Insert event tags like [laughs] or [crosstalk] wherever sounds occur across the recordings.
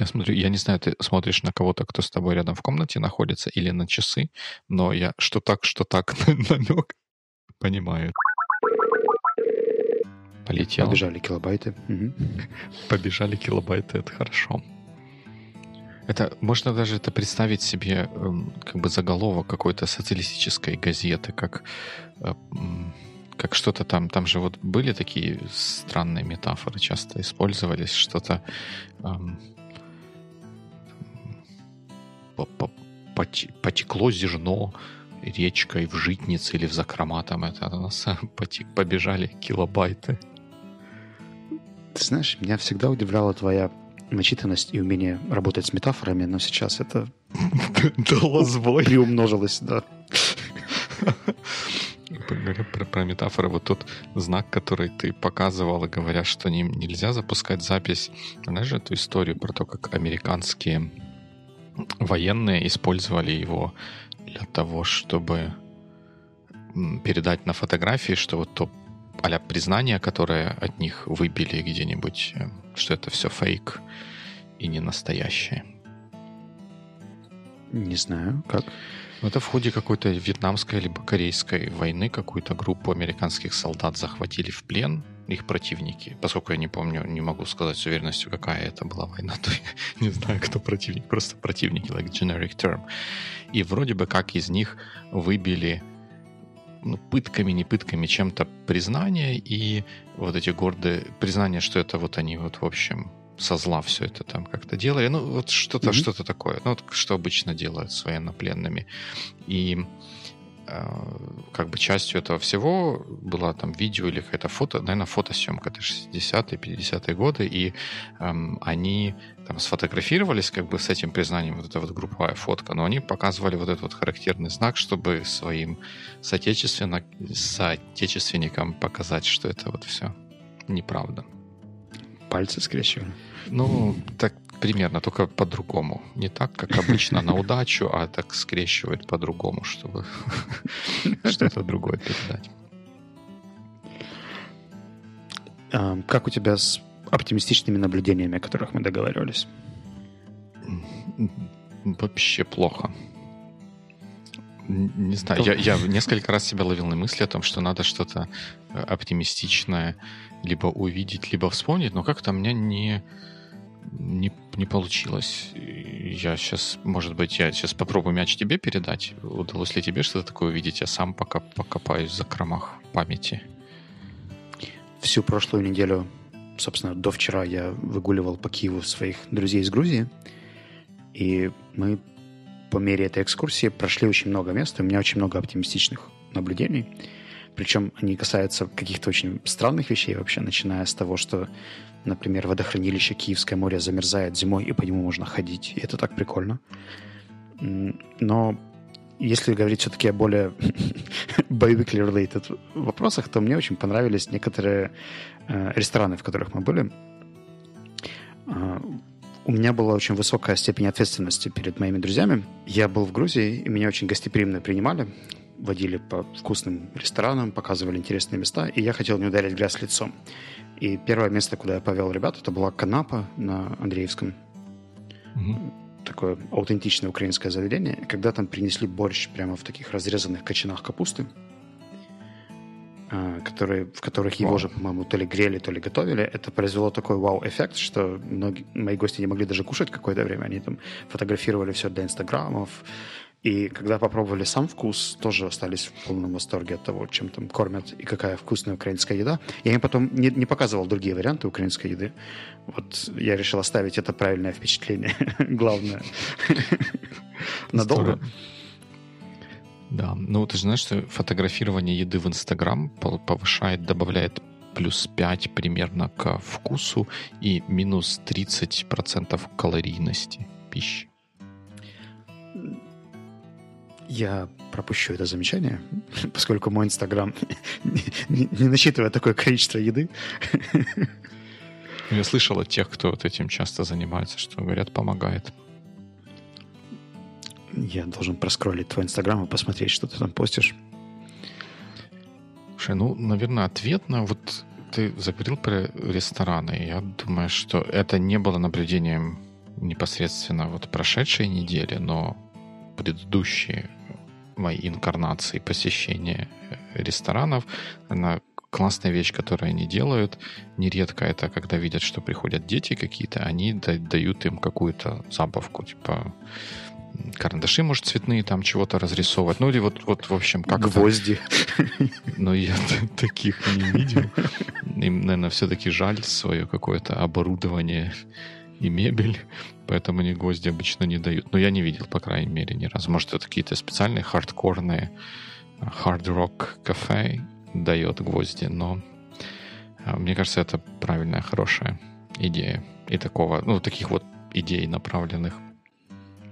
Я смотрю, я не знаю, ты смотришь на кого-то, кто с тобой рядом в комнате находится, или на часы, но я что так, что так [laughs] намек понимаю. Полетел. Побежали килобайты. Угу. Побежали килобайты, это хорошо. Это можно даже это представить себе эм, как бы заголовок какой-то социалистической газеты, как э, как что-то там, там же вот были такие странные метафоры, часто использовались, что-то эм, потекло зерно речкой в житнице или в закрома, там это у нас [laughs] побежали килобайты. Ты знаешь, меня всегда удивляла твоя начитанность и умение работать с метафорами, но сейчас это [laughs] дало сбой. Приумножилось, да. Говоря про, про метафоры, вот тот знак, который ты показывал, и говоря, что ним нельзя запускать запись, знаешь эту историю про то, как американские военные использовали его для того, чтобы передать на фотографии, что вот то а признание, которое от них выбили где-нибудь, э, что это все фейк и не настоящее. Не знаю, как. Ну, это в ходе какой-то вьетнамской либо корейской войны какую-то группу американских солдат захватили в плен, их противники. Поскольку я не помню, не могу сказать с уверенностью, какая это была война, [laughs] то я не знаю, кто противник. Просто противники, like generic term. И вроде бы как из них выбили ну, пытками, не пытками, чем-то признание и вот эти гордые признания, что это вот они вот в общем со зла все это там как-то делали. Ну, вот что-то, mm-hmm. что-то такое. Ну, вот что обычно делают с военнопленными. И как бы частью этого всего была там видео или какая-то фото, наверное, фотосъемка, это 60-е, 50-е годы, и эм, они там сфотографировались как бы с этим признанием, вот эта вот групповая фотка, но они показывали вот этот вот характерный знак, чтобы своим соотечественникам показать, что это вот все неправда. Пальцы скрещивали. Ну, так примерно, только по-другому. Не так, как обычно, на удачу, а так скрещивает по-другому, чтобы [laughs] что-то другое передать. Как у тебя с оптимистичными наблюдениями, о которых мы договаривались? Вообще плохо. Не знаю, я, я [laughs] несколько раз себя ловил на мысли о том, что надо что-то э, оптимистичное либо увидеть, либо вспомнить, но как-то у меня не, не, не получилось. Я сейчас, может быть, я сейчас попробую мяч тебе передать. Удалось ли тебе что-то такое увидеть? Я сам пока покопаюсь в закромах памяти. Всю прошлую неделю, собственно, до вчера я выгуливал по Киеву своих друзей из Грузии. И мы по мере этой экскурсии прошли очень много мест, у меня очень много оптимистичных наблюдений. Причем они касаются каких-то очень странных вещей вообще, начиная с того, что, например, водохранилище Киевское море замерзает зимой, и по нему можно ходить. И это так прикольно. Но если говорить все-таки о более [laughs] biweekly related вопросах, то мне очень понравились некоторые э, рестораны, в которых мы были. Э, у меня была очень высокая степень ответственности перед моими друзьями. Я был в Грузии, и меня очень гостеприимно принимали водили по вкусным ресторанам, показывали интересные места, и я хотел не ударить грязь лицом. И первое место, куда я повел ребят, это была Канапа на Андреевском. Угу. Такое аутентичное украинское заведение. Когда там принесли борщ прямо в таких разрезанных кочанах капусты, а, которые, в которых его вау. же, по-моему, то ли грели, то ли готовили, это произвело такой вау-эффект, что многие, мои гости не могли даже кушать какое-то время. Они там фотографировали все для инстаграмов, и когда попробовали сам вкус, тоже остались в полном восторге от того, чем там кормят и какая вкусная украинская еда. Я им потом не, не показывал другие варианты украинской еды. Вот я решил оставить это правильное впечатление. [laughs] Главное. [laughs] Надолго. Да, ну ты же знаешь, что фотографирование еды в Инстаграм повышает, добавляет плюс 5 примерно к вкусу и минус 30% калорийности пищи. Я пропущу это замечание, [laughs] поскольку мой Инстаграм [laughs] не, не насчитывает такое количество еды. Я слышал от тех, кто вот этим часто занимается, что, говорят, помогает. Я должен проскролить твой Инстаграм и посмотреть, что ты там постишь. Слушай, ну, наверное, ответ на вот ты заговорил про рестораны. Я думаю, что это не было наблюдением непосредственно вот прошедшей недели, но предыдущие мои инкарнации посещения э, ресторанов, она классная вещь, которую они делают, нередко это, когда видят, что приходят дети какие-то, они дают им какую-то забавку, типа карандаши, может, цветные там чего-то разрисовывать. Ну, или вот, вот в общем, как Гвозди. [laughs] Но я таких не видел. Им, наверное, все-таки жаль свое какое-то оборудование и мебель, [laughs] поэтому они гвозди обычно не дают. Но я не видел, по крайней мере, ни разу. Может, это какие-то специальные хардкорные хард-рок кафе дает гвозди, но а, мне кажется, это правильная, хорошая идея. И такого, ну, таких вот идей, направленных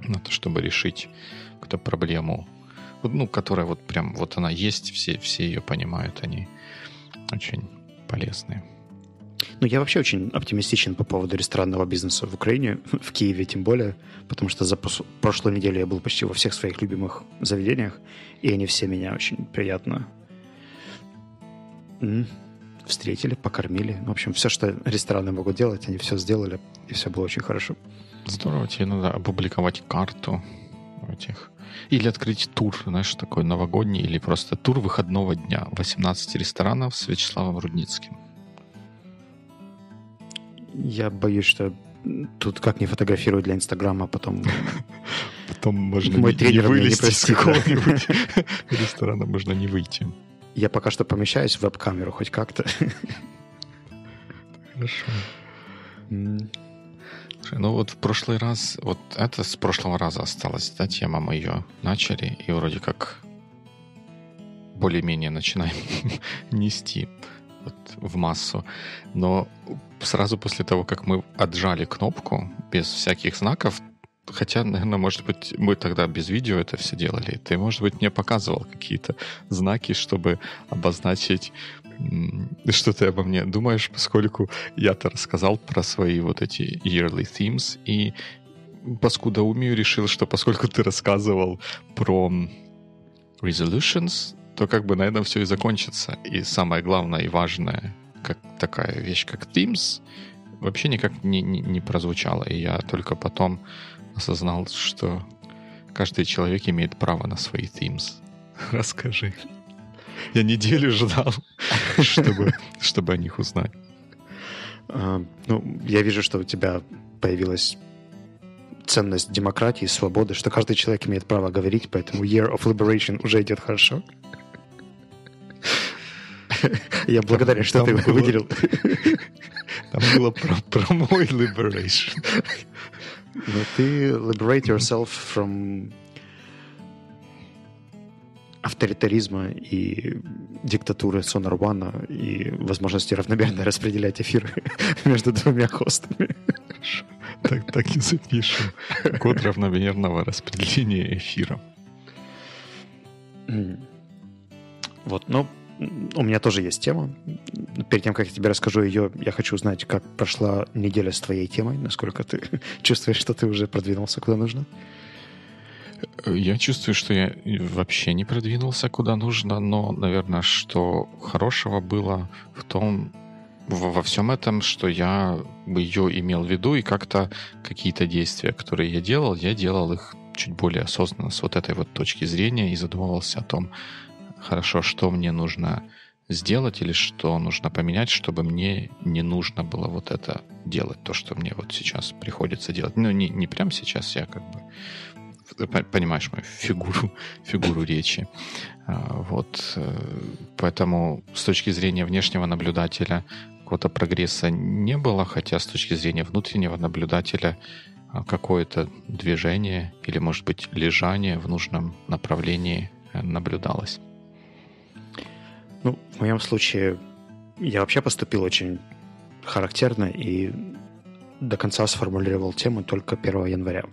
на то, чтобы решить какую-то проблему, ну, которая вот прям, вот она есть, все, все ее понимают, они очень полезные. Ну, я вообще очень оптимистичен по поводу ресторанного бизнеса в Украине, [laughs] в Киеве тем более, потому что за прошлую неделю я был почти во всех своих любимых заведениях, и они все меня очень приятно встретили, покормили. В общем, все, что рестораны могут делать, они все сделали, и все было очень хорошо. Здорово, тебе надо опубликовать карту этих. Или открыть тур, знаешь, такой новогодний, или просто тур выходного дня. 18 ресторанов с Вячеславом Рудницким. Я боюсь, что тут как не фотографировать для Инстаграма, а потом... [laughs] Потом можно Мой не, не вылезти с какого-нибудь [laughs] ресторана, можно не выйти. Я пока что помещаюсь в веб-камеру хоть как-то. [laughs] Хорошо. Ну вот в прошлый раз, вот это с прошлого раза осталось, да, тема мы ее начали, и вроде как более-менее начинаем нести вот, в массу. Но сразу после того, как мы отжали кнопку без всяких знаков, хотя, наверное, может быть, мы тогда без видео это все делали, ты, может быть, мне показывал какие-то знаки, чтобы обозначить что ты обо мне думаешь, поскольку я-то рассказал про свои вот эти yearly themes, и по скудоумию решил, что поскольку ты рассказывал про resolutions, то как бы на этом все и закончится. И самое главное и важное, как такая вещь, как Teams, вообще никак не, не, не прозвучала. И я только потом осознал, что каждый человек имеет право на свои Teams. [laughs] Расскажи. Я неделю ждал, [laughs] чтобы, чтобы о них узнать. А, ну, я вижу, что у тебя появилась ценность демократии, свободы, что каждый человек имеет право говорить, поэтому Year of Liberation уже идет хорошо. [laughs] Я благодарен, что ты выделил. [laughs] Там было про, про мой liberation. Но ты liberate yourself from авторитаризма и диктатуры Сонарвана и возможности равномерно распределять эфир [laughs] между двумя хостами. Так, так и запишем. Код равномерного распределения эфира. Вот, но у меня тоже есть тема. Перед тем, как я тебе расскажу ее, я хочу узнать, как прошла неделя с твоей темой, насколько ты [laughs] чувствуешь, что ты уже продвинулся куда нужно. Я чувствую, что я вообще не продвинулся куда нужно, но, наверное, что хорошего было в том, во, всем этом, что я ее имел в виду, и как-то какие-то действия, которые я делал, я делал их чуть более осознанно с вот этой вот точки зрения и задумывался о том, хорошо, что мне нужно сделать или что нужно поменять, чтобы мне не нужно было вот это делать, то, что мне вот сейчас приходится делать. Ну, не, не прямо сейчас, я как бы понимаешь мою фигуру, [laughs] фигуру речи. А, вот. Э, поэтому с точки зрения внешнего наблюдателя какого-то прогресса не было, хотя с точки зрения внутреннего наблюдателя а, какое-то движение или, может быть, лежание в нужном направлении э, наблюдалось. Ну, в моем случае я вообще поступил очень характерно и до конца сформулировал тему только 1 января.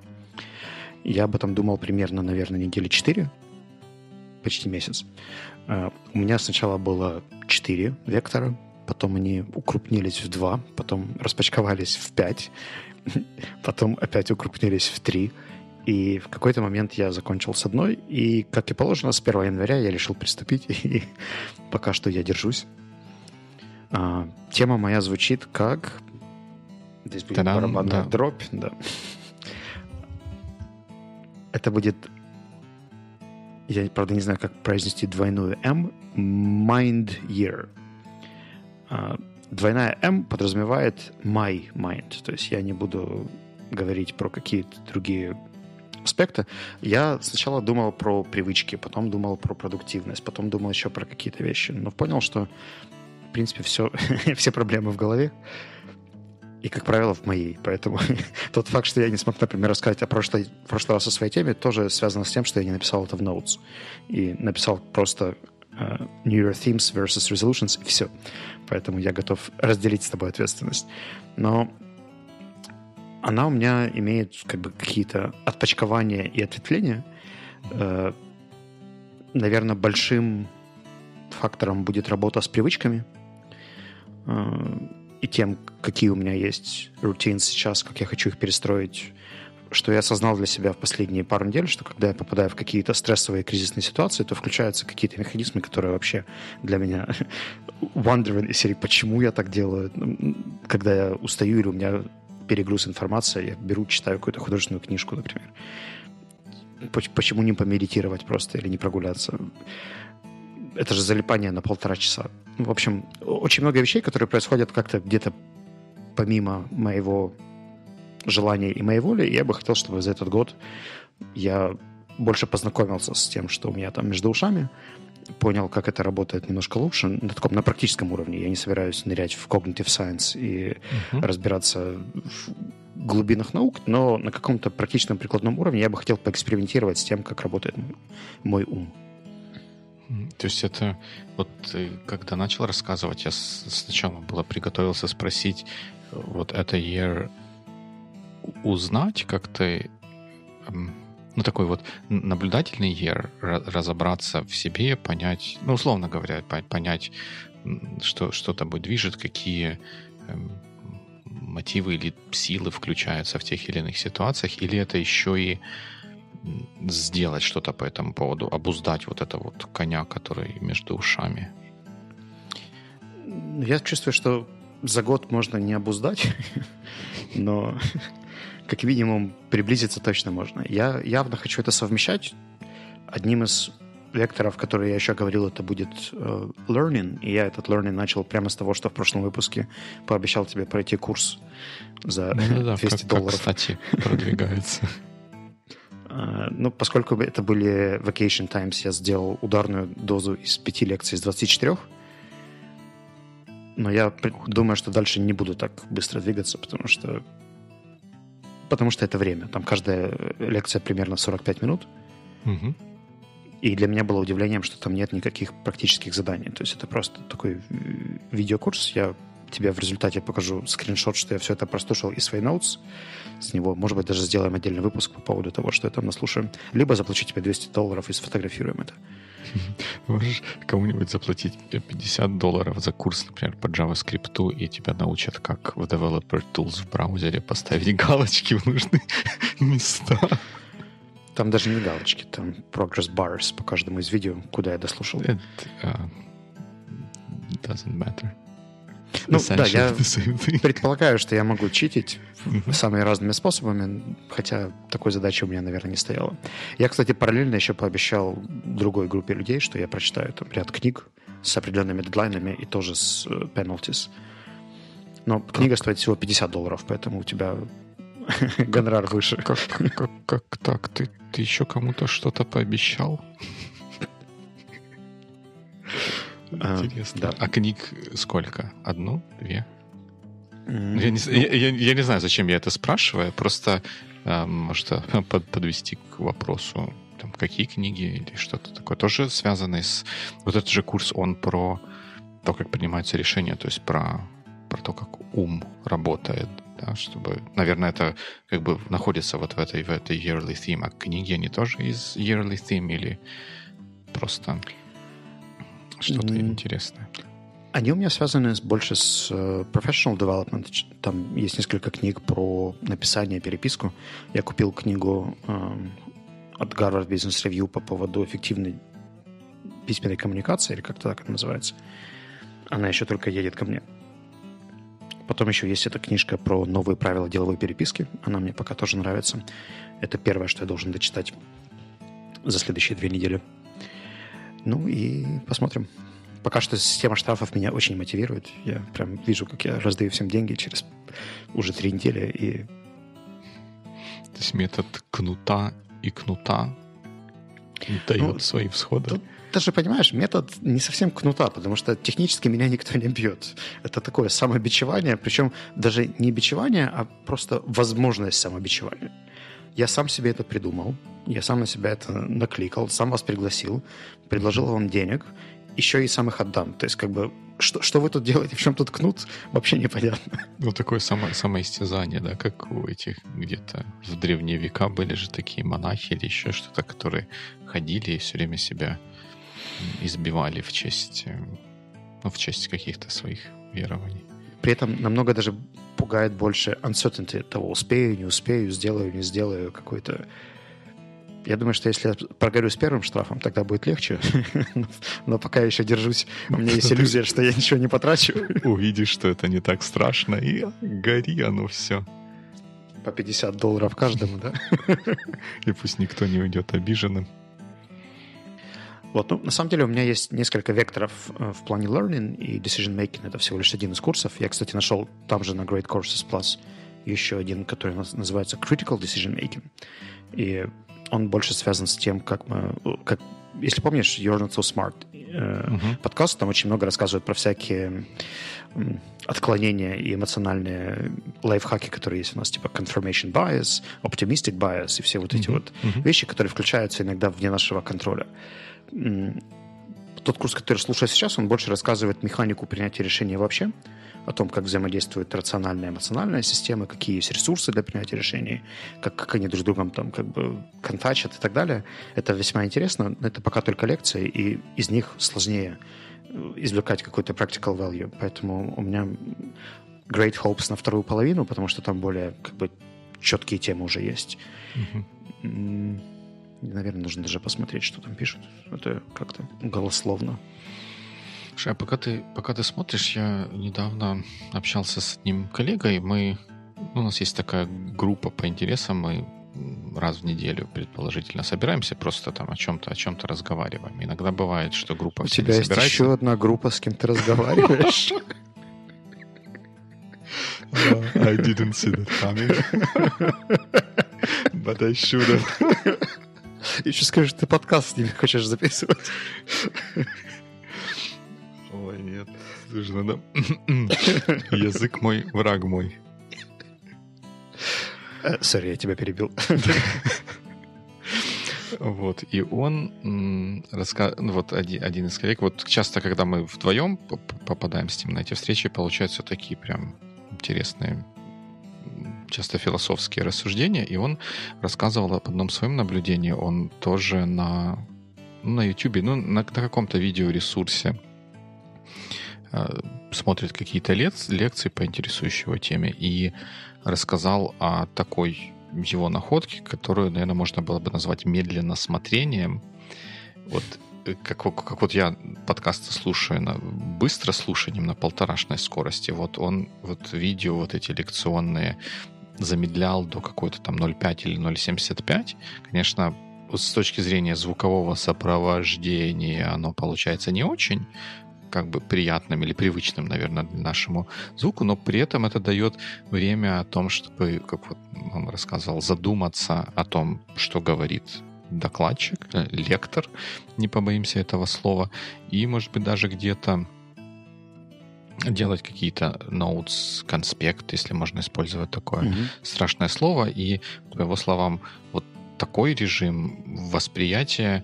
Я об этом думал примерно, наверное, недели 4, почти месяц. Uh, у меня сначала было 4 вектора, потом они укрупнились в 2, потом распачковались в 5, [laughs] потом опять укрупнились в 3, и в какой-то момент я закончил с одной, и, как и положено, с 1 января я решил приступить, [laughs] и пока что я держусь. А, тема моя звучит как... Здесь будет барабанная да. дробь, да. Это будет... Я, правда, не знаю, как произнести двойную М. Mind Year. А, двойная М подразумевает my mind. То есть я не буду говорить про какие-то другие аспекты. Я сначала думал про привычки, потом думал про продуктивность, потом думал еще про какие-то вещи. Но понял, что, в принципе, все, [laughs] все проблемы в голове. И, как правило, в моей. Поэтому [laughs] тот факт, что я не смог, например, рассказать о прошлой, прошлый раз о своей теме, тоже связано с тем, что я не написал это в Notes. И написал просто uh, New Year Themes versus Resolutions, и все. Поэтому я готов разделить с тобой ответственность. Но она у меня имеет как бы какие-то отпочкования и ответвления. Э, наверное, большим фактором будет работа с привычками э, и тем, какие у меня есть рутины сейчас, как я хочу их перестроить. Что я осознал для себя в последние пару недель, что когда я попадаю в какие-то стрессовые кризисные ситуации, то включаются какие-то механизмы, которые вообще для меня [laughs] wondering серии, почему я так делаю. Когда я устаю или у меня перегруз информации, я беру, читаю какую-то художественную книжку, например. Почему не помедитировать просто или не прогуляться? Это же залипание на полтора часа. В общем, очень много вещей, которые происходят как-то где-то помимо моего желания и моей воли. Я бы хотел, чтобы за этот год я больше познакомился с тем, что у меня там между ушами, понял, как это работает немножко лучше на таком на практическом уровне. Я не собираюсь нырять в cognitive science и uh-huh. разбираться в глубинах наук, но на каком-то практичном прикладном уровне я бы хотел поэкспериментировать с тем, как работает мой, ум. То есть это вот ты, когда начал рассказывать, я сначала было приготовился спросить, вот это year узнать, как ты ну, такой вот наблюдательный year, разобраться в себе, понять, ну, условно говоря, понять, что, что тобой движет, какие эм, мотивы или силы включаются в тех или иных ситуациях, или это еще и сделать что-то по этому поводу, обуздать вот это вот коня, который между ушами? Я чувствую, что за год можно не обуздать, [laughs] но как минимум приблизиться точно можно. Я явно хочу это совмещать. Одним из векторов, который я еще говорил, это будет uh, learning. И я этот learning начал прямо с того, что в прошлом выпуске пообещал тебе пройти курс за ну, да, 200 как, долларов. Как, кстати, продвигается. Uh, [laughs] ну, поскольку это были vacation times, я сделал ударную дозу из пяти лекций из 24. Но я думаю, что дальше не буду так быстро двигаться, потому что потому что это время. Там каждая лекция примерно 45 минут. Угу. И для меня было удивлением, что там нет никаких практических заданий. То есть это просто такой видеокурс. Я тебе в результате покажу скриншот, что я все это прослушал из своей notes. С него, может быть, даже сделаем отдельный выпуск по поводу того, что я там наслушаю. Либо заплачу тебе 200 долларов и сфотографируем это. [laughs] Можешь кому-нибудь заплатить 50 долларов за курс, например, по JavaScript, и тебя научат, как в Developer Tools в браузере поставить [laughs] галочки в нужные [laughs] места. Там даже не галочки, там progress bars по каждому из видео, куда я дослушал. It uh, doesn't matter. Ну, да, я [laughs] предполагаю, что я могу читить самыми разными способами, хотя такой задачи у меня, наверное, не стояло. Я, кстати, параллельно еще пообещал другой группе людей, что я прочитаю там ряд книг с определенными дедлайнами и тоже с uh, penalties. Но книга стоит всего 50 долларов, поэтому у тебя [laughs] гонорар выше. Как, как, как так? Ты, ты еще кому-то что-то пообещал? А, Интересно. Да. А книг сколько? Одну? Две? Mm-hmm. Я, не, ну, я, я, я не знаю, зачем я это спрашиваю. Просто, э, может, [laughs] под, подвести к вопросу, там, какие книги или что-то такое. Тоже связанное с... Вот этот же курс, он про то, как принимаются решения, то есть про, про то, как ум работает, да, чтобы, наверное, это как бы находится вот в этой, в этой yearly theme. А книги, они тоже из yearly theme или просто что-то mm. интересное? Они у меня связаны больше с uh, professional development. Там есть несколько книг про написание, переписку. Я купил книгу um, от Harvard Business Review по поводу эффективной письменной коммуникации, или как-то так это называется. Она еще только едет ко мне. Потом еще есть эта книжка про новые правила деловой переписки. Она мне пока тоже нравится. Это первое, что я должен дочитать за следующие две недели. Ну и посмотрим. Пока что система штрафов меня очень мотивирует. Я прям вижу, как я раздаю всем деньги через уже три недели. И... То есть метод кнута и кнута дает ну, свои всходы. Тут даже, понимаешь, метод не совсем кнута, потому что технически меня никто не бьет. Это такое самобичевание, причем даже не бичевание, а просто возможность самобичевания. Я сам себе это придумал, я сам на себя это накликал, сам вас пригласил, предложил вам денег, еще и сам их отдам. То есть, как бы, что, что вы тут делаете, в чем тут кнут, вообще непонятно. Ну, такое само, самоистязание, да, как у этих где-то в древние века были же такие монахи или еще что-то, которые ходили и все время себя избивали в честь, э, ну, в честь каких-то своих верований. При этом намного даже пугает больше uncertainty того, успею, не успею, сделаю, не сделаю, какой-то я думаю, что если я прогорю с первым штрафом, тогда будет легче. [laughs] Но пока я еще держусь, у меня есть иллюзия, что я ничего не потрачу. [laughs] Увидишь, что это не так страшно, и гори оно все. По 50 долларов каждому, да? [laughs] И пусть никто не уйдет обиженным. Вот, ну, на самом деле у меня есть несколько векторов э, в плане learning и decision making. Это всего лишь один из курсов. Я, кстати, нашел там же на Great Courses Plus еще один, который называется Critical Decision Making. И он больше связан с тем, как мы... Как, если помнишь, You're Not So Smart uh-huh. подкаст, там очень много рассказывают про всякие отклонения и эмоциональные лайфхаки, которые есть у нас, типа confirmation bias, optimistic bias и все вот эти uh-huh. вот uh-huh. вещи, которые включаются иногда вне нашего контроля тот курс, который слушаю сейчас, он больше рассказывает механику принятия решения вообще, о том, как взаимодействуют рациональная и эмоциональная системы, какие есть ресурсы для принятия решений, как, как они друг с другом там как бы контачат и так далее. Это весьма интересно, но это пока только лекции, и из них сложнее э, извлекать какой-то practical value. Поэтому у меня great hopes на вторую половину, потому что там более как бы четкие темы уже есть. Mm-hmm. Наверное, нужно даже посмотреть, что там пишут. Это как-то голословно. Слушай, а пока ты, пока ты смотришь, я недавно общался с одним коллегой. Мы, ну, у нас есть такая группа по интересам, мы раз в неделю, предположительно, собираемся, просто там о чем-то, о чем-то разговариваем. Иногда бывает, что группа У тебя есть собирается. еще одна группа, с кем ты разговариваешь? [laughs] I didn't see that coming. [laughs] But I should have. [laughs] Еще скажешь, ты подкаст с ними хочешь записывать. Ой, нет. Слушай, надо... [coughs] Язык мой, враг мой. Сори, я тебя перебил. [laughs] Вот, и он ну, вот один, один из коллег, вот часто, когда мы вдвоем попадаем с ним на эти встречи, получаются такие прям интересные часто философские рассуждения, и он рассказывал об одном своем наблюдении. Он тоже на, ну, на YouTube, ну, на, на каком-то видеоресурсе э, смотрит какие-то лек- лекции по интересующей его теме и рассказал о такой его находке, которую, наверное, можно было бы назвать медленно смотрением. Вот э, как, как вот я подкасты слушаю на быстро слушанием на полторашной скорости, вот он вот видео вот эти лекционные замедлял до какой-то там 0,5 или 0,75, конечно, с точки зрения звукового сопровождения оно получается не очень как бы приятным или привычным, наверное, для нашему звуку, но при этом это дает время о том, чтобы, как вот он рассказывал, задуматься о том, что говорит докладчик, э, лектор, не побоимся этого слова, и, может быть, даже где-то делать какие-то notes, конспект, если можно использовать такое mm-hmm. страшное слово. И, по его словам, вот такой режим восприятия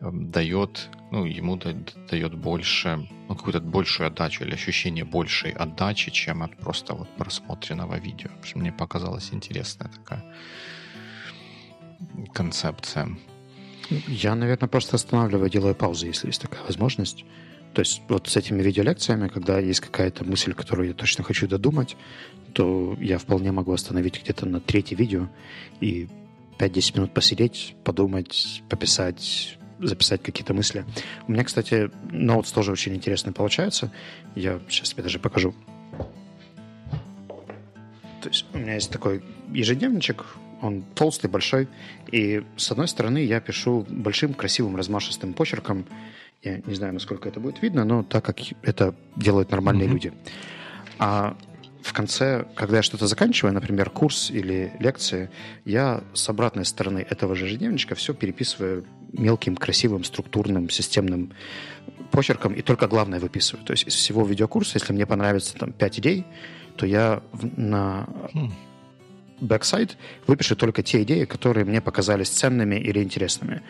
эм, дает, ну, ему дает больше, ну, какую-то большую отдачу или ощущение большей отдачи, чем от просто вот просмотренного видео. Мне показалась интересная такая концепция. Я, наверное, просто останавливаю, делаю паузу, если есть такая возможность. То есть вот с этими видеолекциями, когда есть какая-то мысль, которую я точно хочу додумать, то я вполне могу остановить где-то на третье видео и 5-10 минут посидеть, подумать, пописать, записать какие-то мысли. У меня, кстати, ноутс тоже очень интересный получается. Я сейчас тебе даже покажу. То есть у меня есть такой ежедневничек, он толстый, большой, и с одной стороны я пишу большим, красивым, размашистым почерком. Я не знаю, насколько это будет видно, но так как это делают нормальные mm-hmm. люди. А в конце, когда я что-то заканчиваю, например, курс или лекции, я с обратной стороны этого же ежедневничка все переписываю мелким, красивым, структурным, системным почерком и только главное выписываю. То есть из всего видеокурса, если мне понравится там 5 идей, то я на хм backside выпишу только те идеи, которые мне показались ценными или интересными.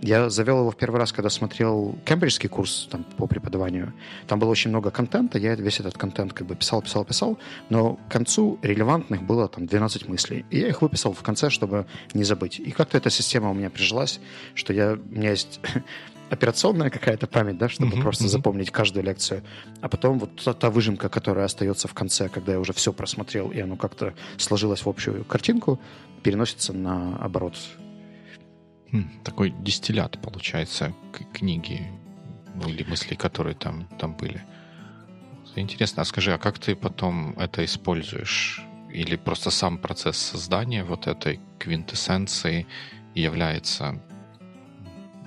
Я завел его в первый раз, когда смотрел кембриджский курс там, по преподаванию. Там было очень много контента, я весь этот контент как бы писал, писал, писал, но к концу релевантных было там 12 мыслей. И я их выписал в конце, чтобы не забыть. И как-то эта система у меня прижилась, что я, у меня есть операционная какая-то память, да, чтобы uh-huh, просто uh-huh. запомнить каждую лекцию. А потом вот та, та выжимка, которая остается в конце, когда я уже все просмотрел, и оно как-то сложилось в общую картинку, переносится наоборот. Хм, такой дистиллят, получается, книги ну, или мысли, которые там, там были. Интересно, а скажи, а как ты потом это используешь? Или просто сам процесс создания вот этой квинтэссенции является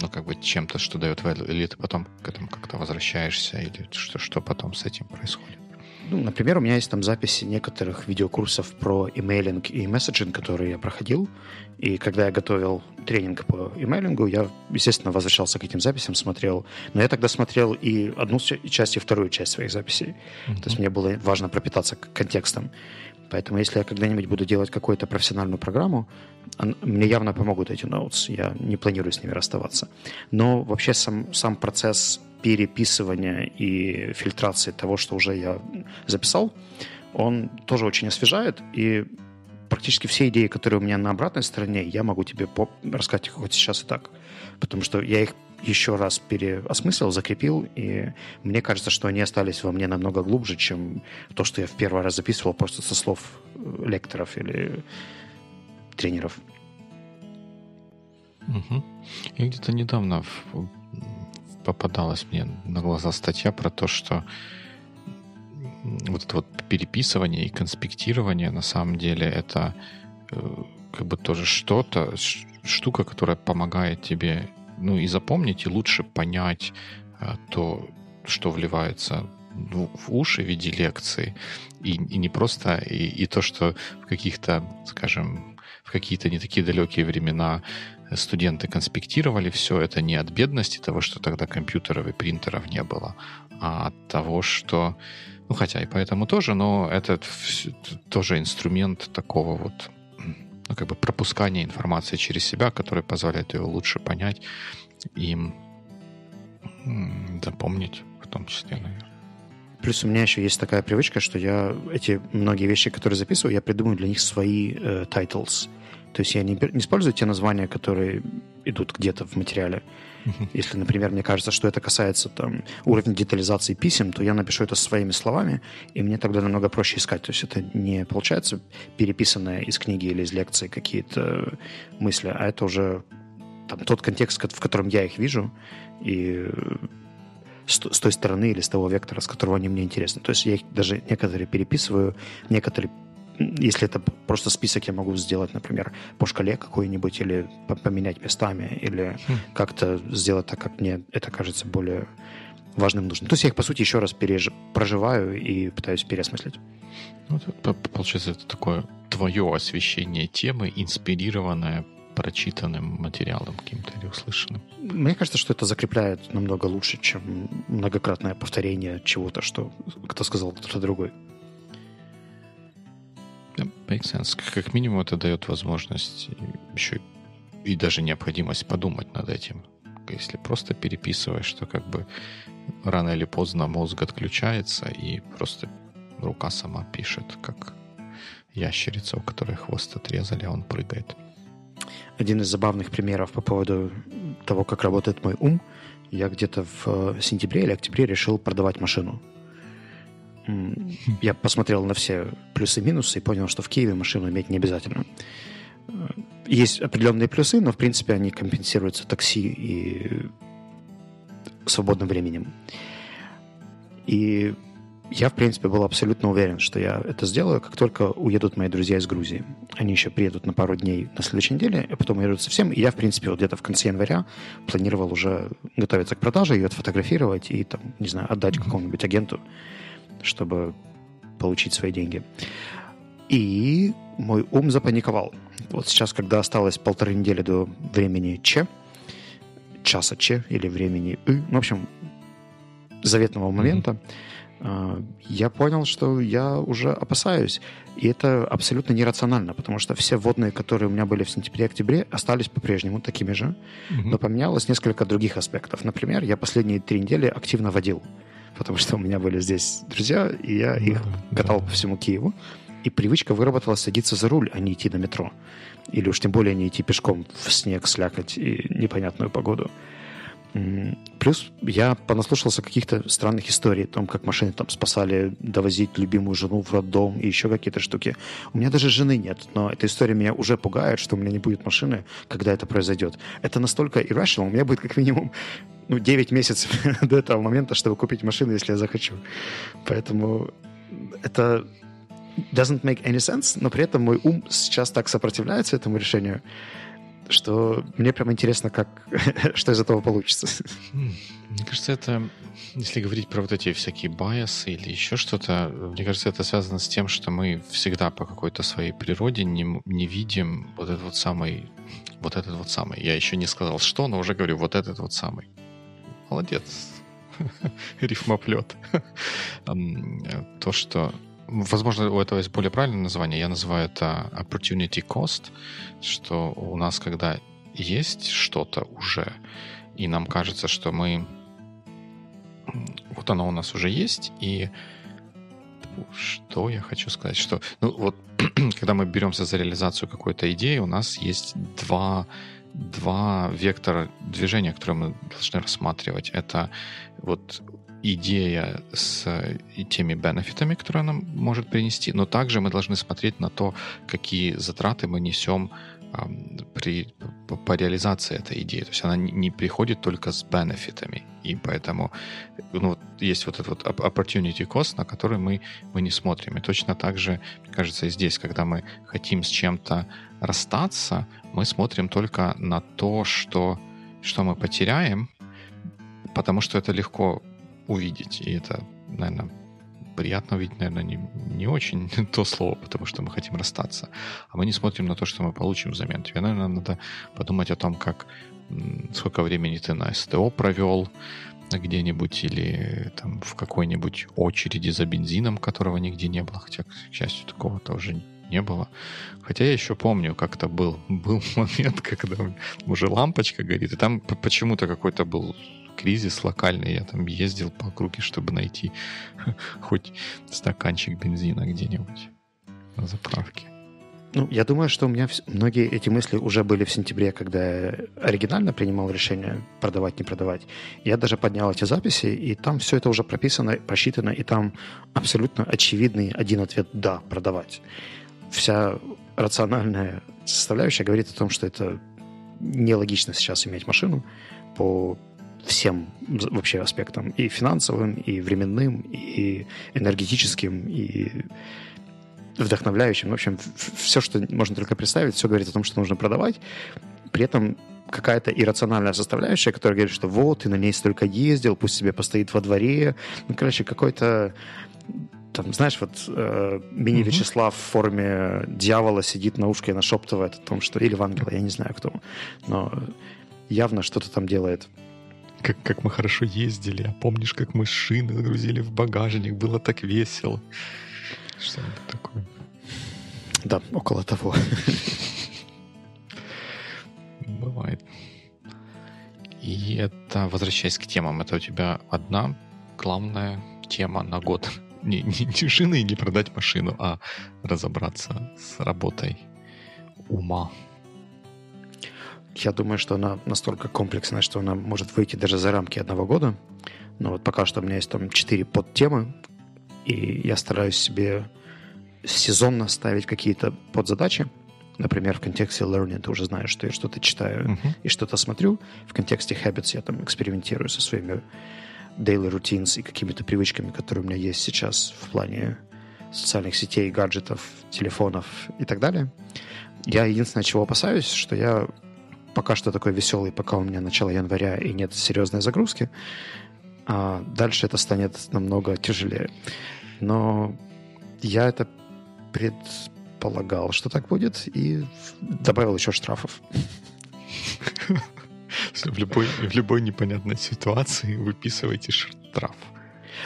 ну, как бы чем-то, что дает value, или ты потом к этому как-то возвращаешься, или что, что потом с этим происходит? Ну, например, у меня есть там записи некоторых видеокурсов про имейлинг и месседжинг, которые я проходил. И когда я готовил тренинг по имейлингу, я, естественно, возвращался к этим записям, смотрел. Но я тогда смотрел и одну часть, и вторую часть своих записей. Mm-hmm. То есть мне было важно пропитаться контекстом. Поэтому если я когда-нибудь буду делать какую-то профессиональную программу, мне явно помогут эти notes. Я не планирую с ними расставаться. Но вообще сам, сам процесс переписывания и фильтрации того, что уже я записал, он тоже очень освежает. И практически все идеи, которые у меня на обратной стороне, я могу тебе рассказать хоть сейчас и так. Потому что я их еще раз переосмыслил, закрепил, и мне кажется, что они остались во мне намного глубже, чем то, что я в первый раз записывал просто со слов э, лекторов или тренеров. Угу. И где-то недавно попадалась мне на глаза статья про то, что вот это вот переписывание и конспектирование на самом деле это э, как бы тоже что-то, штука, которая помогает тебе ну и запомнить, и лучше понять а, то, что вливается в, в уши в виде лекции, и, и не просто, и, и то, что в каких-то, скажем, в какие-то не такие далекие времена студенты конспектировали все, это не от бедности того, что тогда компьютеров и принтеров не было, а от того, что ну, хотя и поэтому тоже, но это тоже инструмент такого вот ну, как бы пропускания информации через себя, который позволяет ее лучше понять и запомнить в том числе, наверное. Плюс у меня еще есть такая привычка, что я эти многие вещи, которые записываю, я придумаю для них свои э, titles. То есть я не, не использую те названия, которые идут где-то в материале. Uh-huh. Если, например, мне кажется, что это касается там, уровня детализации писем, то я напишу это своими словами, и мне тогда намного проще искать. То есть это не получается переписанное из книги или из лекции какие-то мысли, а это уже там, тот контекст, в котором я их вижу, и с, с той стороны или с того вектора, с которого они мне интересны. То есть я их даже некоторые переписываю, некоторые если это просто список, я могу сделать, например, по шкале какой-нибудь, или поменять местами, или хм. как-то сделать так, как мне это кажется более важным нужным. То есть я их, по сути, еще раз переж... проживаю и пытаюсь переосмыслить. Вот, получается, это такое твое освещение темы, инспирированное прочитанным материалом каким-то или услышанным. Мне кажется, что это закрепляет намного лучше, чем многократное повторение чего-то, что кто сказал кто-то другой. Yeah, makes sense. Как минимум это дает возможность еще и даже необходимость подумать над этим. Если просто переписываешь, то как бы рано или поздно мозг отключается и просто рука сама пишет, как ящерица, у которой хвост отрезали, а он прыгает один из забавных примеров по поводу того, как работает мой ум. Я где-то в э, сентябре или октябре решил продавать машину. Я посмотрел на все плюсы и минусы и понял, что в Киеве машину иметь не обязательно. Э, есть определенные плюсы, но, в принципе, они компенсируются такси и свободным временем. И я, в принципе, был абсолютно уверен, что я это сделаю, как только уедут мои друзья из Грузии. Они еще приедут на пару дней на следующей неделе, а потом уедут совсем. И я, в принципе, вот где-то в конце января планировал уже готовиться к продаже, ее отфотографировать и, там, не знаю, отдать какому-нибудь агенту, чтобы получить свои деньги. И мой ум запаниковал. Вот сейчас, когда осталось полторы недели до времени Ч, часа Ч или времени И, в общем, заветного момента, mm-hmm а, я понял, что я уже опасаюсь. И это абсолютно нерационально, потому что все водные, которые у меня были в сентябре-октябре, остались по-прежнему такими же, угу. но поменялось несколько других аспектов. Например, я последние три недели активно водил, потому что у меня были здесь друзья, и я да, их катал да. по всему Киеву. И привычка выработалась садиться за руль, а не идти на метро. Или уж тем более не идти пешком в снег, слякоть и непонятную погоду. Плюс я понаслушался каких-то странных историй о том, как машины там спасали довозить любимую жену в роддом и еще какие-то штуки. У меня даже жены нет, но эта история меня уже пугает, что у меня не будет машины, когда это произойдет. Это настолько irrational, у меня будет как минимум ну, 9 месяцев [laughs] до этого момента, чтобы купить машину, если я захочу. Поэтому это doesn't make any sense, но при этом мой ум сейчас так сопротивляется этому решению, что мне прям интересно, как, [laughs] что из этого получится. Мне кажется, это, если говорить про вот эти всякие байосы или еще что-то, мне кажется, это связано с тем, что мы всегда по какой-то своей природе не, не видим вот этот вот самый, вот этот вот самый. Я еще не сказал что, но уже говорю, вот этот вот самый. Молодец. [laughs] Рифмоплет. То, что Возможно, у этого есть более правильное название. Я называю это opportunity cost, что у нас, когда есть что-то уже, и нам кажется, что мы... Вот оно у нас уже есть, и что я хочу сказать? Что, ну, вот, [clears throat] когда мы беремся за реализацию какой-то идеи, у нас есть два, два вектора движения, которые мы должны рассматривать. Это вот идея с теми бенефитами, которые она может принести, но также мы должны смотреть на то, какие затраты мы несем при, по, по реализации этой идеи. То есть она не приходит только с бенефитами. И поэтому ну, есть вот этот вот opportunity cost, на который мы, мы не смотрим. И точно так же, мне кажется, и здесь, когда мы хотим с чем-то расстаться, мы смотрим только на то, что, что мы потеряем, потому что это легко увидеть. И это, наверное, приятно увидеть, наверное, не, не очень [laughs] то слово, потому что мы хотим расстаться. А мы не смотрим на то, что мы получим взамен. Тебе, наверное, надо подумать о том, как сколько времени ты на СТО провел где-нибудь или там в какой-нибудь очереди за бензином, которого нигде не было. Хотя, к счастью, такого тоже не было. Хотя я еще помню, как-то был, [laughs] был момент, когда уже лампочка горит, и там почему-то какой-то был кризис локальный. Я там ездил по округе, чтобы найти [laughs] хоть стаканчик бензина где-нибудь на заправке. Ну, я думаю, что у меня многие эти мысли уже были в сентябре, когда я оригинально принимал решение продавать, не продавать. Я даже поднял эти записи, и там все это уже прописано, просчитано, и там абсолютно очевидный один ответ «да, продавать». Вся рациональная составляющая говорит о том, что это нелогично сейчас иметь машину по всем вообще аспектам, и финансовым, и временным, и энергетическим, и вдохновляющим. В общем, все, что можно только представить, все говорит о том, что нужно продавать. При этом какая-то иррациональная составляющая, которая говорит, что вот, ты на ней столько ездил, пусть себе постоит во дворе. Ну, короче, какой-то там, знаешь, вот э, мини-Вячеслав в форме дьявола сидит на ушке и нашептывает о том, что... Или в ангела, я не знаю кто. Но явно что-то там делает как, как мы хорошо ездили, а помнишь, как мы шины загрузили в багажник, было так весело. Что-нибудь такое. Да, около того. Бывает. И это, возвращаясь к темам, это у тебя одна главная тема на год. Не, не, не шины и не продать машину, а разобраться с работой ума. Я думаю, что она настолько комплексная, что она может выйти даже за рамки одного года. Но вот пока что у меня есть там четыре подтемы, и я стараюсь себе сезонно ставить какие-то подзадачи. Например, в контексте learning ты уже знаешь, что я что-то читаю uh-huh. и что-то смотрю. В контексте habits я там экспериментирую со своими daily routines и какими-то привычками, которые у меня есть сейчас в плане социальных сетей, гаджетов, телефонов и так далее. Я единственное, чего опасаюсь, что я пока что такой веселый, пока у меня начало января и нет серьезной загрузки, а дальше это станет намного тяжелее. Но я это предполагал, что так будет, и добавил еще штрафов. В любой, в любой непонятной ситуации выписывайте штраф.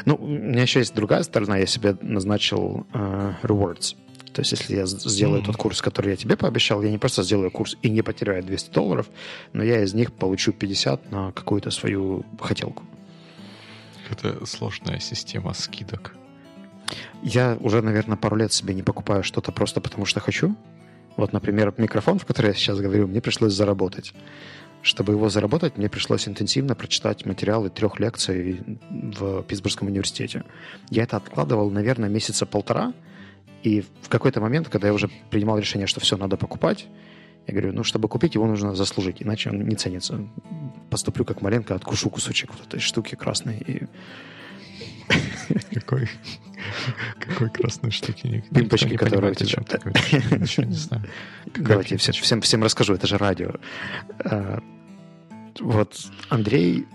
Ну, у меня еще есть другая сторона. Я себе назначил uh, rewards. То есть, если я сделаю mm-hmm. тот курс, который я тебе пообещал, я не просто сделаю курс и не потеряю 200 долларов, но я из них получу 50 на какую-то свою хотелку. Это сложная система скидок. Я уже, наверное, пару лет себе не покупаю что-то просто потому, что хочу. Вот, например, микрофон, в который я сейчас говорю, мне пришлось заработать. Чтобы его заработать, мне пришлось интенсивно прочитать материалы трех лекций в Питтсбургском университете. Я это откладывал, наверное, месяца полтора, и в какой-то момент, когда я уже принимал решение, что все, надо покупать, я говорю, ну, чтобы купить, его нужно заслужить, иначе он не ценится. Поступлю как маленько, откушу кусочек вот этой штуки красной и... Какой, какой красной штуки? Пимпочки, которые у тебя... Ничего не знаю. Давайте всем, всем расскажу, это же радио. А, вот Андрей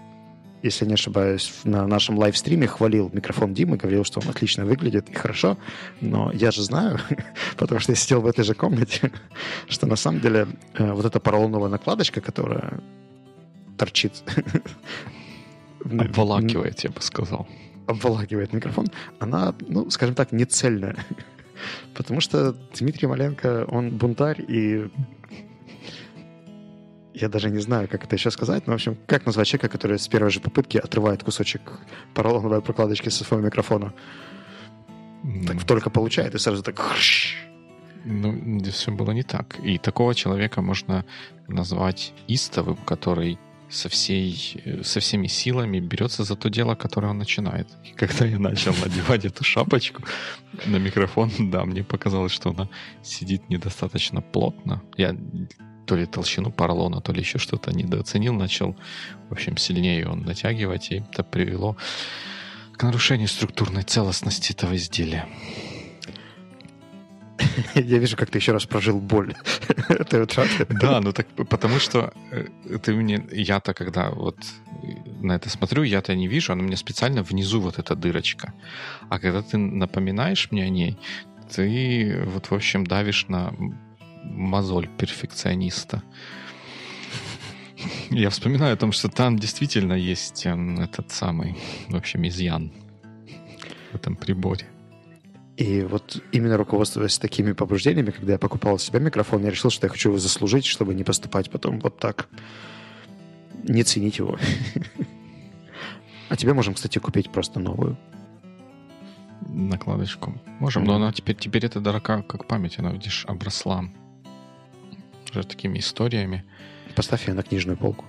если не ошибаюсь, на нашем лайвстриме хвалил микрофон Димы, говорил, что он отлично выглядит и хорошо, но я же знаю, [laughs] потому что я сидел в этой же комнате, [laughs] что на самом деле э, вот эта поролоновая накладочка, которая торчит... [laughs] Обволакивает, я бы сказал. Обволакивает микрофон. Она, ну, скажем так, не цельная. Потому что Дмитрий Маленко, он бунтарь, и я даже не знаю, как это еще сказать, но, в общем, как назвать человека, который с первой же попытки отрывает кусочек поролоновой прокладочки со своего микрофона? Mm. Так только получает, и сразу так... Ну, все было не так. И такого человека можно назвать истовым, который со, всей, со всеми силами берется за то дело, которое он начинает. И когда я начал надевать эту шапочку на микрофон, да, мне показалось, что она сидит недостаточно плотно. Я то ли толщину поролона, то ли еще что-то недооценил, начал, в общем, сильнее он натягивать, и это привело к нарушению структурной целостности этого изделия. Я вижу, как ты еще раз прожил боль. [laughs] Да, ну так потому что э, ты мне, я-то когда вот на это смотрю, я-то не вижу, она у меня специально внизу вот эта дырочка. А когда ты напоминаешь мне о ней, ты вот, в общем, давишь на мозоль перфекциониста. Я вспоминаю о том, что там действительно есть эм, этот самый, в общем, изъян в этом приборе. И вот именно руководствуясь такими побуждениями, когда я покупал себе микрофон, я решил, что я хочу его заслужить, чтобы не поступать потом вот так. Не ценить его. А тебе можем, кстати, купить просто новую. Накладочку. Можем, но она теперь, теперь это дорога, как память, она, видишь, обросла уже такими историями. Поставь ее на книжную полку.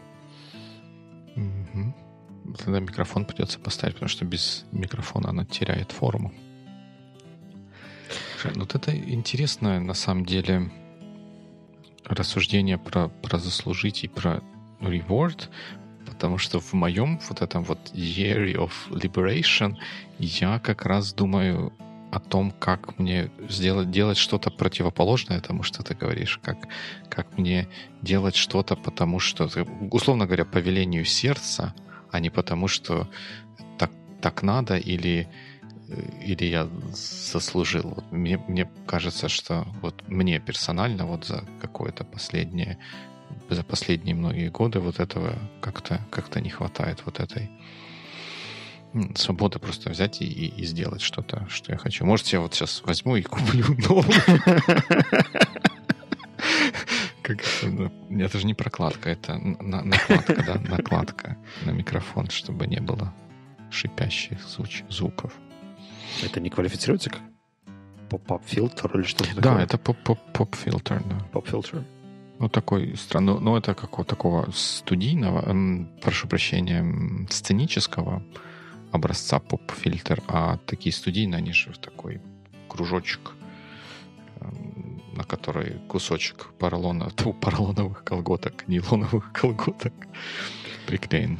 Угу. Тогда микрофон придется поставить, потому что без микрофона она теряет форму. Ну, вот это интересное, на самом деле, рассуждение про, про заслужить и про reward, потому что в моем вот этом вот year of liberation я как раз думаю о том, как мне сделать, делать что-то противоположное тому, что ты говоришь, как, как мне делать что-то, потому что, условно говоря, по велению сердца, а не потому, что так, так надо или, или я заслужил. Вот мне, мне кажется, что вот мне персонально вот за какое-то последнее, за последние многие годы вот этого как-то как не хватает, вот этой свобода просто взять и, и сделать что-то, что я хочу. Может, я вот сейчас возьму и куплю [laughs] новую. Как это, это же не прокладка, это накладка, да, накладка на микрофон, чтобы не было шипящих звуков. Это не квалифицируется как поп-фильтр или что-то такое? Да, это поп-фильтр, да. Поп-фильтр. Ну, такой странный, ну, это какого такого студийного, прошу прощения, сценического, образца поп-фильтр, а такие студийные, они же такой кружочек, эм, на который кусочек поролона, [laughs] тьфу, поролоновых колготок, нейлоновых [laughs] колготок приклеен.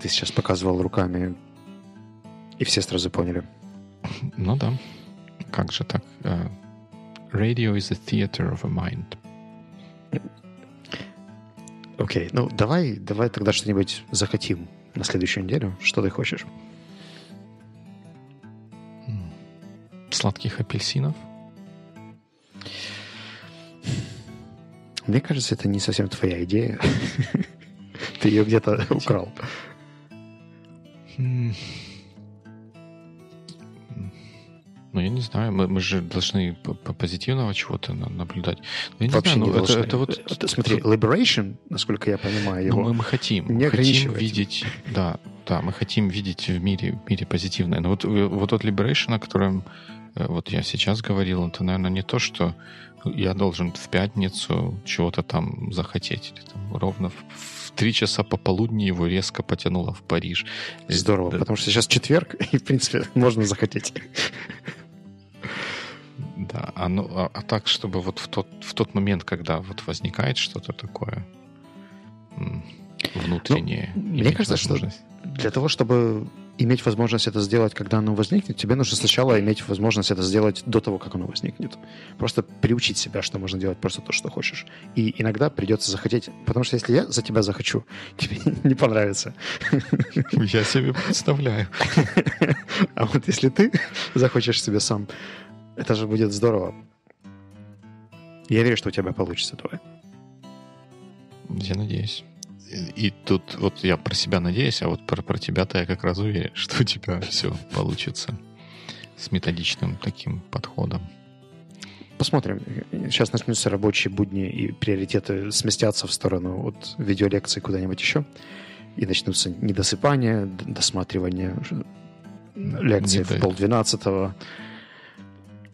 Ты сейчас показывал руками И все сразу поняли. Ну да. Как же так? Э, radio is a theater of a mind. Окей, okay. ну давай, давай тогда что-нибудь захотим на следующую неделю. Что ты хочешь? Сладких апельсинов? Мне кажется, это не совсем твоя идея. [laughs] Ты ее где-то украл. Ну, я не знаю, мы, мы же должны по позитивного чего-то наблюдать. Ну, я Вообще не, знаю, не ну, должны. Это, это вот... Это, смотри, liberation, насколько я понимаю его, ну, мы, мы хотим, не хотим видеть, да, да, мы хотим видеть в мире, в мире позитивное. Но вот, вот от liberation, о котором э, вот я сейчас говорил, это, наверное, не то, что я должен в пятницу чего-то там захотеть. Или там ровно в три часа пополудни его резко потянуло в Париж. Здорово, да. потому что сейчас четверг, [laughs] и, в принципе, можно захотеть. Да, а, ну, а, а так, чтобы вот в тот, в тот момент, когда вот возникает что-то такое внутреннее. Ну, мне кажется, что для того, чтобы иметь возможность это сделать, когда оно возникнет, тебе нужно сначала иметь возможность это сделать до того, как оно возникнет. Просто приучить себя, что можно делать просто то, что хочешь. И иногда придется захотеть, потому что если я за тебя захочу, [laughs] тебе не понравится. Я себе представляю. [laughs] А вот если ты захочешь себе сам, это же будет здорово. Я верю, что у тебя получится, давай. Я надеюсь. И тут вот я про себя надеюсь, а вот про, про тебя-то я как раз уверен, [laughs] что у тебя все получится с методичным таким подходом. Посмотрим. Сейчас начнутся рабочие будни, и приоритеты сместятся в сторону от видеолекции куда-нибудь еще. И начнутся недосыпания, досматривание лекции в полдвенадцатого. Это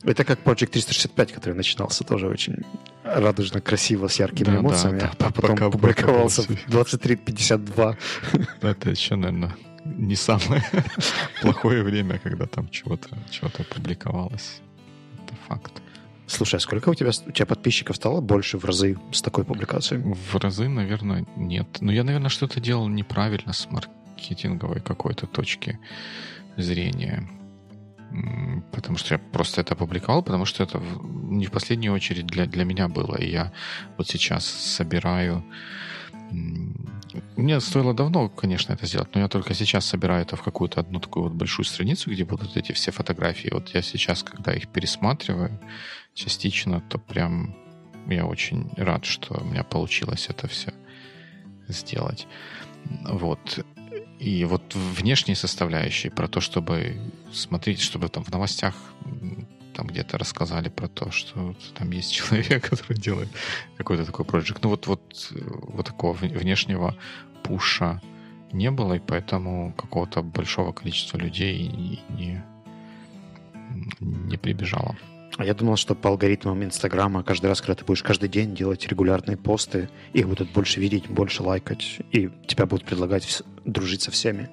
как Project 365, который начинался тоже очень радужно, красиво, с яркими да, эмоциями, да, да, а потом пока публиковался в 23.52. Это еще, наверное, не самое [laughs] плохое время, когда там чего-то чего публиковалось. Это факт. Слушай, а сколько у тебя, у тебя подписчиков стало больше в разы с такой публикацией? В разы, наверное, нет. Но я, наверное, что-то делал неправильно с маркетинговой какой-то точки зрения потому что я просто это опубликовал, потому что это не в последнюю очередь для, для меня было. И я вот сейчас собираю... Мне стоило давно, конечно, это сделать, но я только сейчас собираю это в какую-то одну такую вот большую страницу, где будут эти все фотографии. Вот я сейчас, когда их пересматриваю частично, то прям я очень рад, что у меня получилось это все сделать. Вот. И вот внешние составляющие про то, чтобы смотреть, чтобы там в новостях там где-то рассказали про то, что там есть человек, [laughs] который делает какой-то такой проект. Ну вот, вот, вот такого внешнего пуша не было, и поэтому какого-то большого количества людей не, не прибежало. А я думал, что по алгоритмам Инстаграма каждый раз, когда ты будешь каждый день делать регулярные посты, их будут больше видеть, больше лайкать, и тебя будут предлагать дружить со всеми.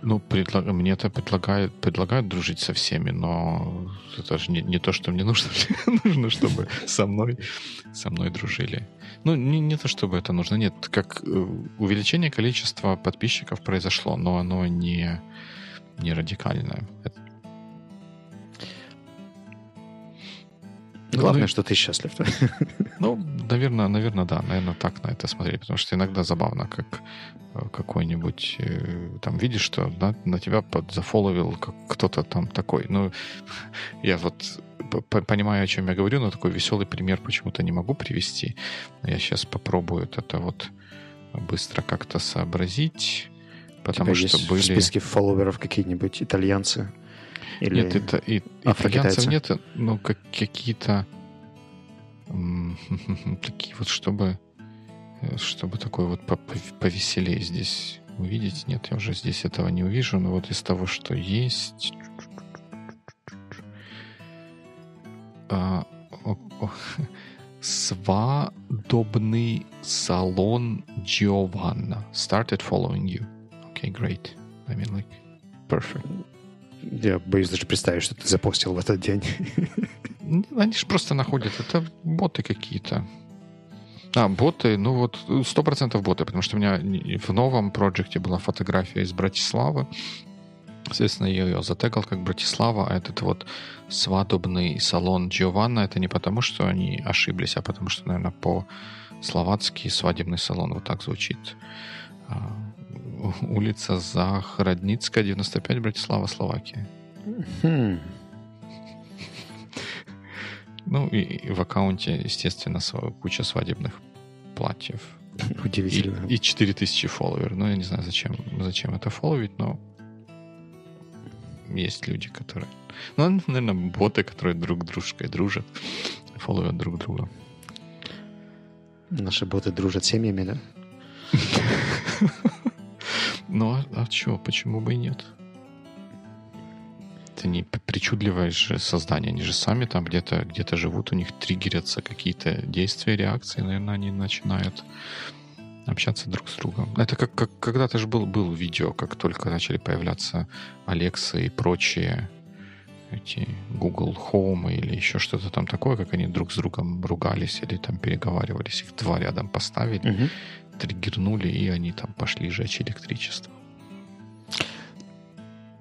Ну, предлаг... мне это предлагают, предлагают дружить со всеми, но это же не, не то, что мне нужно. [laughs] нужно, чтобы со мной, со мной дружили. Ну, не, не то, чтобы это нужно. Нет, как э, увеличение количества подписчиков произошло, но оно не, не радикальное. Это Главное, ну, что ты счастлив. [laughs] Ну, наверное, наверное, да, наверное, так на это смотреть, потому что иногда забавно, как э, какой-нибудь, э, там, видишь, что на, на тебя подзафоловил кто-то там такой. Ну, [laughs] я вот понимаю, о чем я говорю, но такой веселый пример почему-то не могу привести. Я сейчас попробую это вот быстро как-то сообразить, потому что есть были... в списке фолловеров какие-нибудь итальянцы? Или нет, это и, итальянцев нет, но как, какие-то [laughs] такие вот, чтобы э, чтобы такой вот повеселее здесь увидеть. Нет, я уже здесь этого не увижу, но вот из того, что есть... А, Свадобный салон Giovanna started following you. Okay, great. I mean, like, perfect. Я боюсь даже представить, что ты запостил в этот день. Они же просто находят. Это боты какие-то. А, боты, ну вот, сто процентов боты, потому что у меня в новом проекте была фотография из Братиславы, Соответственно, я ее затегал как Братислава, а этот вот свадебный салон Джованна, это не потому, что они ошиблись, а потому что, наверное, по-словацки свадебный салон вот так звучит. Улица Захародницкая, 95, Братислава, Словакия. Хм. Ну и, и в аккаунте, естественно, куча свадебных платьев. [laughs] Удивительно. И, и 4000 фолловер. Ну, я не знаю, зачем, зачем это фолловить, но есть люди, которые... Ну, наверное, боты, которые друг дружкой дружат, фолловят друг друга. Наши боты дружат семьями, да? [laughs] Ну, а, а что, почему бы и нет? Это не причудливое же создание. Они же сами там где-то где живут, у них триггерятся какие-то действия, реакции, наверное, они начинают общаться друг с другом. Это как, как когда-то же был, был видео, как только начали появляться Alexa и прочие эти Google Home или еще что-то там такое, как они друг с другом ругались или там переговаривались, их два рядом поставили, угу. Триггернули, и они там пошли жечь электричество.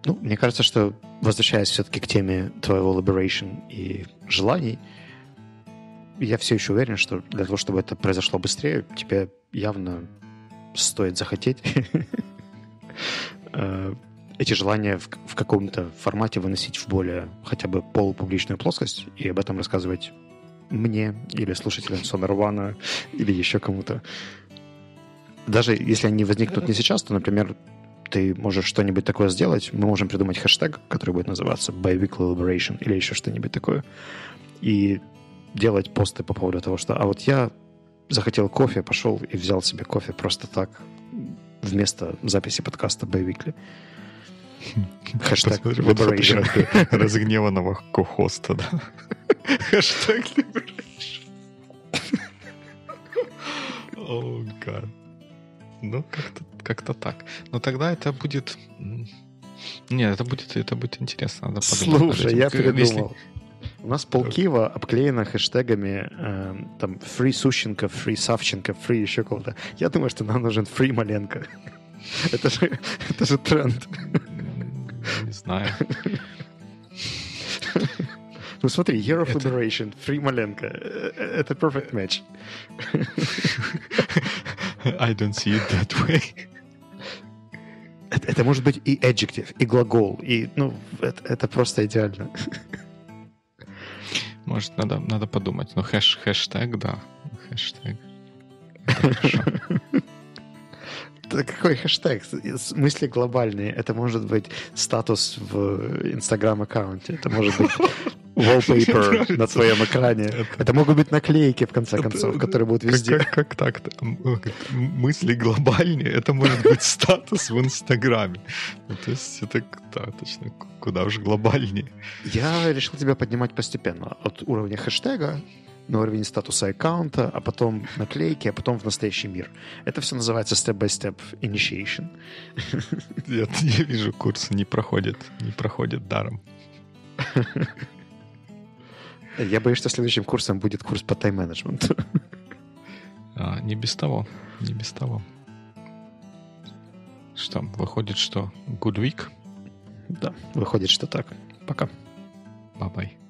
Ну, мне кажется, что возвращаясь все-таки к теме твоего liberation и желаний, я все еще уверен, что для того, чтобы это произошло быстрее, тебе явно стоит захотеть [laughs] э, эти желания в, каком-то формате выносить в более хотя бы полупубличную плоскость и об этом рассказывать мне или слушателям Сонарвана или еще кому-то. Даже если они возникнут не сейчас, то, например, ты можешь что-нибудь такое сделать, мы можем придумать хэштег, который будет называться Biweekly Liberation или еще что-нибудь такое, и делать посты по поводу того, что а вот я захотел кофе, пошел и взял себе кофе просто так вместо записи подкаста Biweekly. Хэштег Liberation. [laughs] Разгневанного ко-хоста, да. [laughs] Хэштег Liberation. О, гад. Ну, как-то как так. Но тогда это будет... Нет, это будет, это будет интересно. Надо. Слушай, я придумал. У нас полкива обклеено хэштегами э, там free Сущенко, free Савченко, free еще кого-то. Я думаю, что нам нужен free Маленко. [laughs] это, же, это же тренд. Не знаю. [laughs] Ну смотри, Year of это... Liberation, Free Маленко. Э, это perfect match. [laughs] [laughs] I don't see it that way. Это, это может быть и adjective, и глагол, и, ну, это, это просто идеально. Может, надо, надо подумать. Ну, хэш, хэштег, да. Хэштег. Это [laughs] какой хэштег? Мысли глобальные. Это может быть статус в Инстаграм-аккаунте. Это может быть [laughs] wallpaper на твоем экране. Это могут быть наклейки, в конце концов, которые будут везде. Как, так-то? Мысли глобальнее. Это может быть статус в Инстаграме. Ну, то есть это да, точно куда уж глобальнее. Я решил тебя поднимать постепенно. От уровня хэштега на уровень статуса аккаунта, а потом наклейки, а потом в настоящий мир. Это все называется step-by-step initiation. Я, я вижу, курсы не проходят, не проходят даром. [laughs] Я боюсь, что следующим курсом будет курс по тайм-менеджменту. А, не без того, не без того. Что, выходит, что good week? Да, выходит, что так. Пока. Bye-bye.